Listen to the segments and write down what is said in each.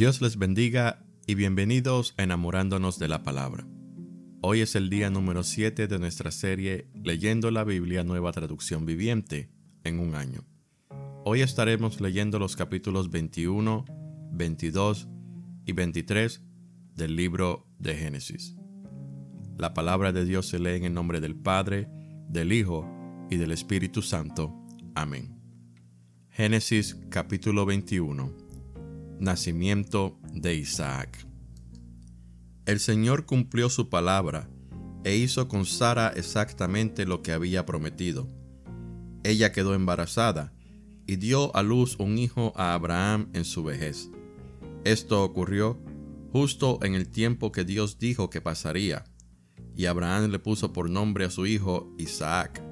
Dios les bendiga y bienvenidos a Enamorándonos de la Palabra. Hoy es el día número 7 de nuestra serie Leyendo la Biblia Nueva Traducción Viviente en un año. Hoy estaremos leyendo los capítulos 21, 22 y 23 del libro de Génesis. La palabra de Dios se lee en el nombre del Padre, del Hijo y del Espíritu Santo. Amén. Génesis capítulo 21. Nacimiento de Isaac. El Señor cumplió su palabra e hizo con Sara exactamente lo que había prometido. Ella quedó embarazada y dio a luz un hijo a Abraham en su vejez. Esto ocurrió justo en el tiempo que Dios dijo que pasaría, y Abraham le puso por nombre a su hijo Isaac.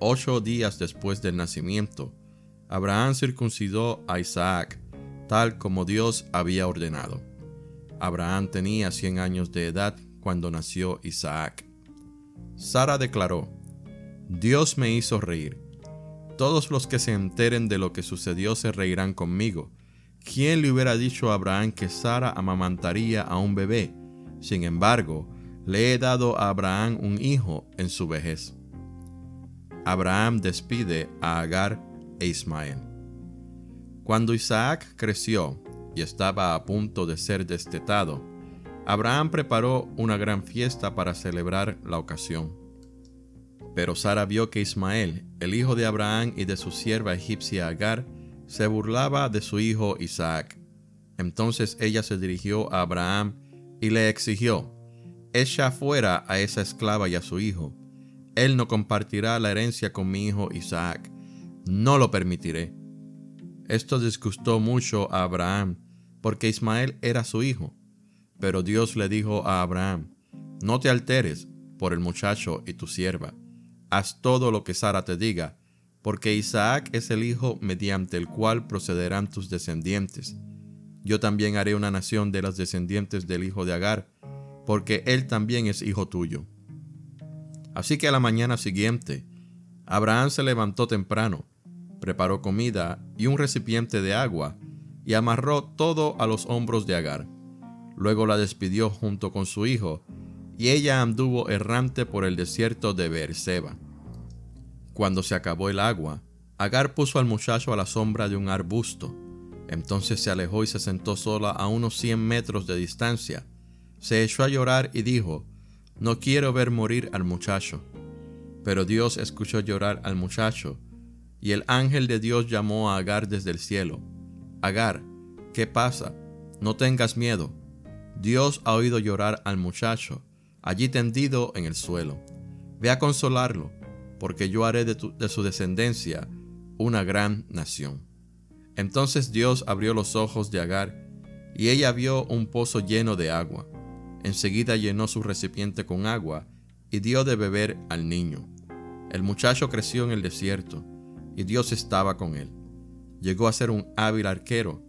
Ocho días después del nacimiento, Abraham circuncidó a Isaac, tal como Dios había ordenado. Abraham tenía cien años de edad cuando nació Isaac. Sara declaró, Dios me hizo reír. Todos los que se enteren de lo que sucedió se reirán conmigo. ¿Quién le hubiera dicho a Abraham que Sara amamantaría a un bebé? Sin embargo, le he dado a Abraham un hijo en su vejez. Abraham despide a Agar e Ismael. Cuando Isaac creció y estaba a punto de ser destetado, Abraham preparó una gran fiesta para celebrar la ocasión. Pero Sara vio que Ismael, el hijo de Abraham y de su sierva egipcia Agar, se burlaba de su hijo Isaac. Entonces ella se dirigió a Abraham y le exigió, Echa fuera a esa esclava y a su hijo. Él no compartirá la herencia con mi hijo Isaac. No lo permitiré. Esto disgustó mucho a Abraham, porque Ismael era su hijo. Pero Dios le dijo a Abraham, No te alteres por el muchacho y tu sierva. Haz todo lo que Sara te diga, porque Isaac es el hijo mediante el cual procederán tus descendientes. Yo también haré una nación de las descendientes del hijo de Agar, porque él también es hijo tuyo. Así que a la mañana siguiente, Abraham se levantó temprano, preparó comida y un recipiente de agua, y amarró todo a los hombros de Agar. Luego la despidió junto con su hijo, y ella anduvo errante por el desierto de Beerseba. Cuando se acabó el agua, Agar puso al muchacho a la sombra de un arbusto. Entonces se alejó y se sentó sola a unos cien metros de distancia. Se echó a llorar y dijo, No quiero ver morir al muchacho. Pero Dios escuchó llorar al muchacho, y el ángel de Dios llamó a Agar desde el cielo. Agar, ¿qué pasa? No tengas miedo. Dios ha oído llorar al muchacho, allí tendido en el suelo. Ve a consolarlo porque yo haré de, su descendencia una gran nación. Entonces Dios abrió los ojos de Agar, y ella vio un pozo lleno de agua. Enseguida llenó su recipiente con agua y dio de beber al niño. El muchacho creció en el desierto, y Dios estaba con él. Llegó a ser un hábil arquero.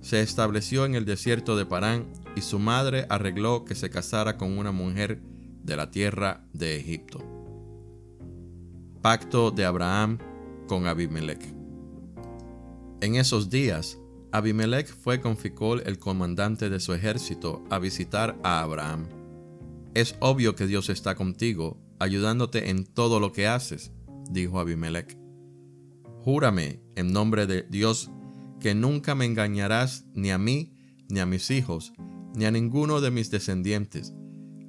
Se estableció en el desierto de Parán, y su madre arregló que se casara con una mujer de la tierra de Egipto. Pacto de Abraham con Abimelech. En esos días, Abimelech fue con Ficol, el comandante de su ejército, a visitar a Abraham. Es obvio que Dios está contigo, ayudándote en todo lo que haces, dijo Abimelech. Júrame, en nombre de Dios, que nunca me engañarás ni a mí, ni a mis hijos, ni a ninguno de mis descendientes.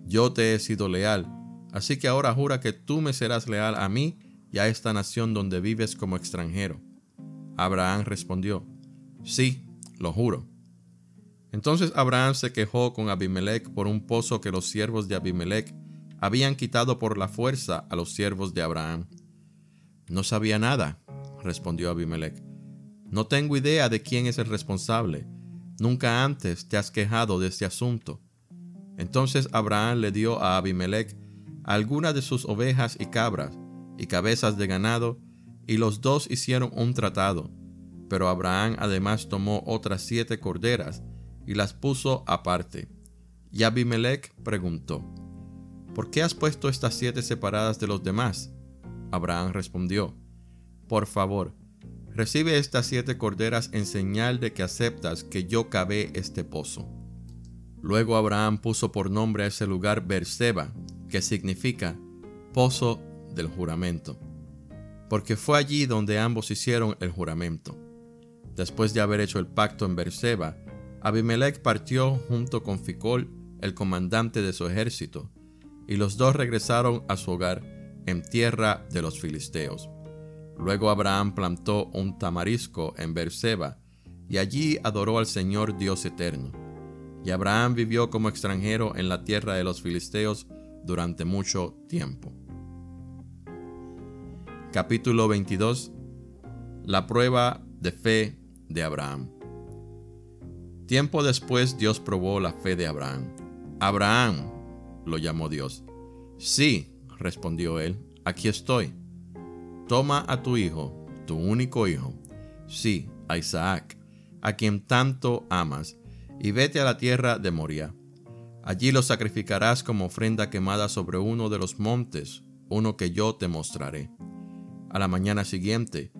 Yo te he sido leal, así que ahora jura que tú me serás leal a mí y a esta nación donde vives como extranjero. Abraham respondió, Sí, lo juro. Entonces Abraham se quejó con Abimelech por un pozo que los siervos de Abimelech habían quitado por la fuerza a los siervos de Abraham. No sabía nada, respondió Abimelech. No tengo idea de quién es el responsable. Nunca antes te has quejado de este asunto. Entonces Abraham le dio a Abimelech algunas de sus ovejas y cabras, y cabezas de ganado, y los dos hicieron un tratado. Pero Abraham además tomó otras siete corderas y las puso aparte. Y Abimelech preguntó, ¿Por qué has puesto estas siete separadas de los demás? Abraham respondió, Por favor, Recibe estas siete corderas en señal de que aceptas que yo cavé este pozo. Luego Abraham puso por nombre a ese lugar Berseba, que significa pozo del juramento, porque fue allí donde ambos hicieron el juramento. Después de haber hecho el pacto en Berseba, Abimelech partió junto con Ficol, el comandante de su ejército, y los dos regresaron a su hogar en tierra de los filisteos. Luego Abraham plantó un tamarisco en Berseba, y allí adoró al Señor Dios eterno. Y Abraham vivió como extranjero en la tierra de los filisteos durante mucho tiempo. Capítulo 22 La prueba de fe de Abraham. Tiempo después Dios probó la fe de Abraham. Abraham, lo llamó Dios. Sí, respondió él, aquí estoy. Toma a tu hijo, tu único hijo, sí, a Isaac, a quien tanto amas, y vete a la tierra de Moria. Allí lo sacrificarás como ofrenda quemada sobre uno de los montes, uno que yo te mostraré. A la mañana siguiente,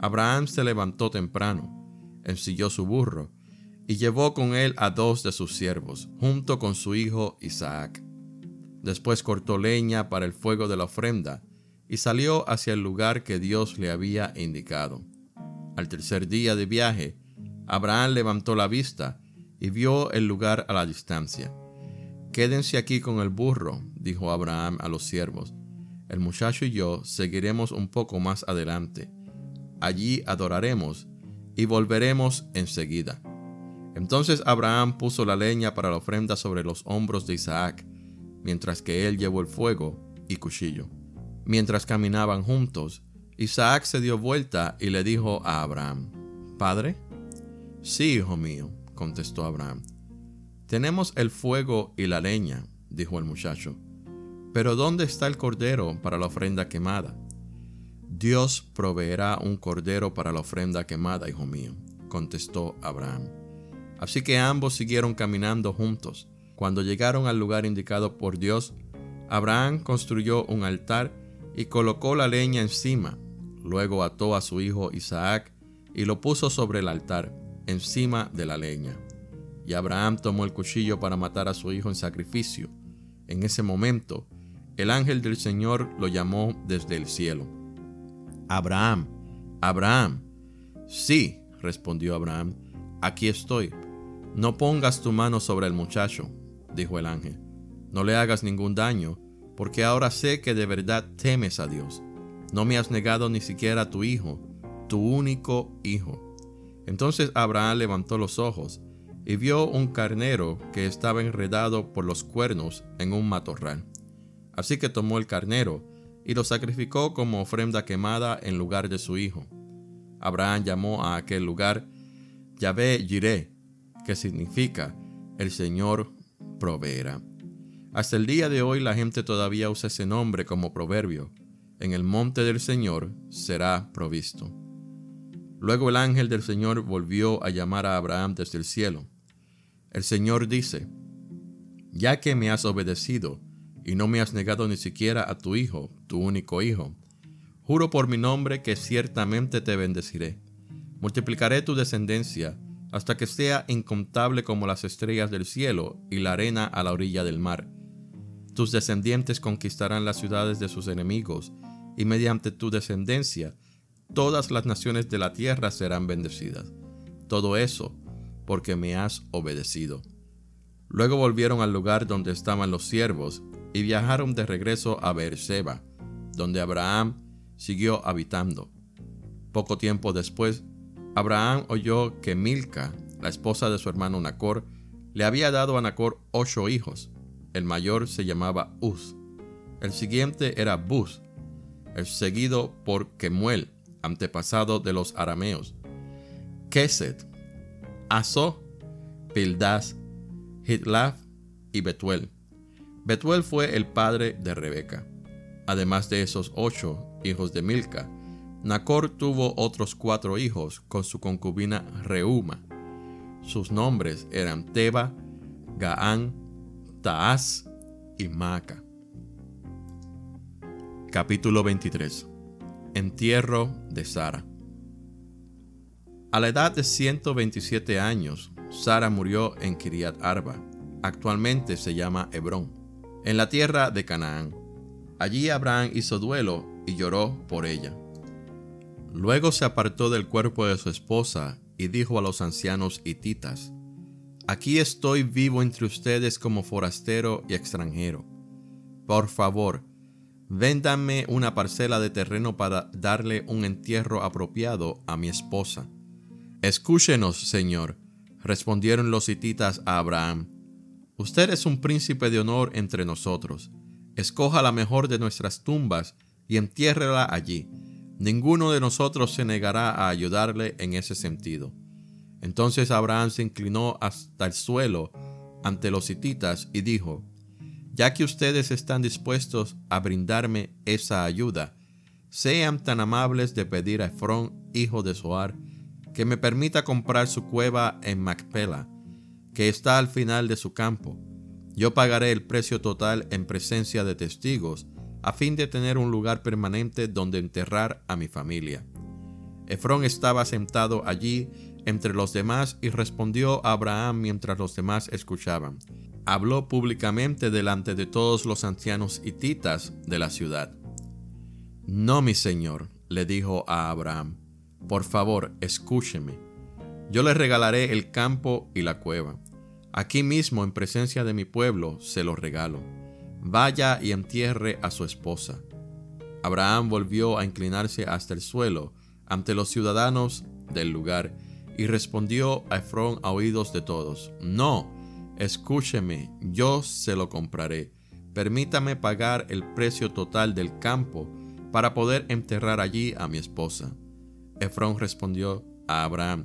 Abraham se levantó temprano ensilló su burro, y llevó con él a dos de sus siervos, junto con su hijo Isaac. Después cortó leña para el fuego de la ofrenda, y salió hacia el lugar que Dios le había indicado. Al tercer día de viaje, Abraham levantó la vista y vio el lugar a la distancia. Quédense aquí con el burro, dijo Abraham a los siervos. El muchacho y yo seguiremos un poco más adelante. Allí adoraremos y volveremos enseguida. Entonces Abraham puso la leña para la ofrenda sobre los hombros de Isaac, mientras que él llevó el fuego y cuchillo. Mientras caminaban juntos, Isaac se dio vuelta y le dijo a Abraham, Padre? Sí, hijo mío, contestó Abraham. Tenemos el fuego y la leña, dijo el muchacho. Pero ¿dónde está el cordero para la ofrenda quemada? Dios proveerá un cordero para la ofrenda quemada, hijo mío, contestó Abraham. Así que ambos siguieron caminando juntos. Cuando llegaron al lugar indicado por Dios, Abraham construyó un altar y colocó la leña encima. Luego ató a su hijo Isaac y lo puso sobre el altar, encima de la leña. Y Abraham tomó el cuchillo para matar a su hijo en sacrificio. En ese momento, el ángel del Señor lo llamó desde el cielo Abraham, Abraham. Sí, respondió Abraham, aquí estoy. No pongas tu mano sobre el muchacho, dijo el ángel. No le hagas ningún daño, porque ahora sé que de verdad temes a Dios. No me has negado ni siquiera a tu hijo, tu único hijo. Entonces Abraham levantó los ojos y vio un carnero que estaba enredado por los cuernos en un matorral. Así que tomó el carnero y lo sacrificó como ofrenda quemada en lugar de su hijo. Abraham llamó a aquel lugar Yahvé Jireh, que significa el Señor proveerá. Hasta el día de hoy la gente todavía usa ese nombre como proverbio. En el monte del Señor será provisto. Luego el ángel del Señor volvió a llamar a Abraham desde el cielo. El Señor dice, Ya que me has obedecido, y no me has negado ni siquiera a tu hijo, tu único hijo. Juro por mi nombre que ciertamente te bendeciré. Multiplicaré tu descendencia hasta que sea incontable como las estrellas del cielo y la arena a la orilla del mar. Tus descendientes conquistarán las ciudades de sus enemigos, y mediante tu descendencia todas las naciones de la tierra serán bendecidas. Todo eso porque me has obedecido. Luego volvieron al lugar donde estaban los siervos y viajaron de regreso a Beerseba, donde Abraham siguió habitando. Poco tiempo después, Abraham oyó que Milca, la esposa de su hermano Nacor, le había dado a Nacor ocho hijos. El mayor se llamaba Uz, el siguiente era Buz, el seguido por Kemuel, antepasado de los arameos, Keset, Aso, Pildas, Hitlaf y Betuel. Betuel fue el padre de Rebeca. Además de esos ocho hijos de Milca, Nacor tuvo otros cuatro hijos con su concubina Reuma. Sus nombres eran Teba, Gaán, Taaz y Maca. Capítulo 23 Entierro de Sara A la edad de 127 años, Sara murió en Kiriat Arba, actualmente se llama Hebrón, en la tierra de Canaán. Allí Abraham hizo duelo y lloró por ella. Luego se apartó del cuerpo de su esposa y dijo a los ancianos hititas, Aquí estoy vivo entre ustedes como forastero y extranjero. Por favor, véndame una parcela de terreno para darle un entierro apropiado a mi esposa. Escúchenos, Señor, respondieron los hititas a Abraham. Usted es un príncipe de honor entre nosotros. Escoja la mejor de nuestras tumbas y entiérrela allí. Ninguno de nosotros se negará a ayudarle en ese sentido. Entonces Abraham se inclinó hasta el suelo ante los hititas y dijo, Ya que ustedes están dispuestos a brindarme esa ayuda, sean tan amables de pedir a Efrón, hijo de Zoar, que me permita comprar su cueva en Macpela, que está al final de su campo. Yo pagaré el precio total en presencia de testigos, a fin de tener un lugar permanente donde enterrar a mi familia. Efrón estaba sentado allí entre los demás y respondió a Abraham mientras los demás escuchaban. Habló públicamente delante de todos los ancianos hititas de la ciudad. No, mi señor, le dijo a Abraham, por favor, escúcheme. Yo le regalaré el campo y la cueva. Aquí mismo, en presencia de mi pueblo, se lo regalo. Vaya y entierre a su esposa. Abraham volvió a inclinarse hasta el suelo ante los ciudadanos del lugar y respondió a Efrón a oídos de todos, No, escúcheme, yo se lo compraré. Permítame pagar el precio total del campo para poder enterrar allí a mi esposa. Efrón respondió a Abraham,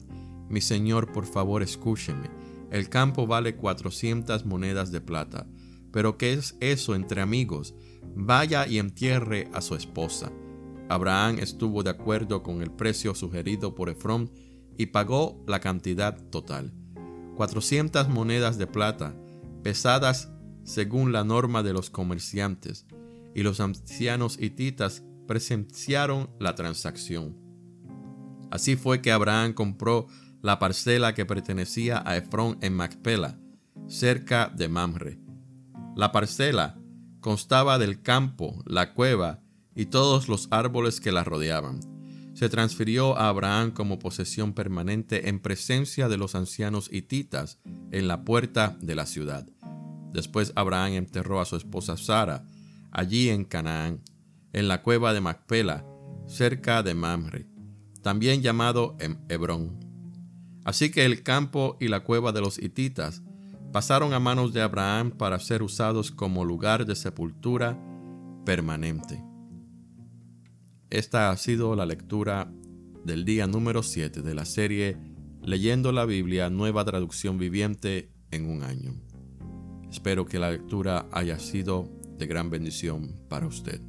Mi señor, por favor, escúcheme. El campo vale cuatrocientas monedas de plata. Pero ¿qué es eso entre amigos? Vaya y entierre a su esposa. Abraham estuvo de acuerdo con el precio sugerido por Efrón y pagó la cantidad total. Cuatrocientas monedas de plata, pesadas según la norma de los comerciantes, y los ancianos hititas presenciaron la transacción. Así fue que Abraham compró la parcela que pertenecía a Efrón en Macpela, cerca de Mamre. La parcela constaba del campo, la cueva y todos los árboles que la rodeaban. Se transfirió a Abraham como posesión permanente en presencia de los ancianos hititas en la puerta de la ciudad. Después Abraham enterró a su esposa Sara allí en Canaán, en la cueva de Macpela, cerca de Mamre también llamado Hebrón. Así que el campo y la cueva de los hititas pasaron a manos de Abraham para ser usados como lugar de sepultura permanente. Esta ha sido la lectura del día número 7 de la serie Leyendo la Biblia, nueva traducción viviente en un año. Espero que la lectura haya sido de gran bendición para usted.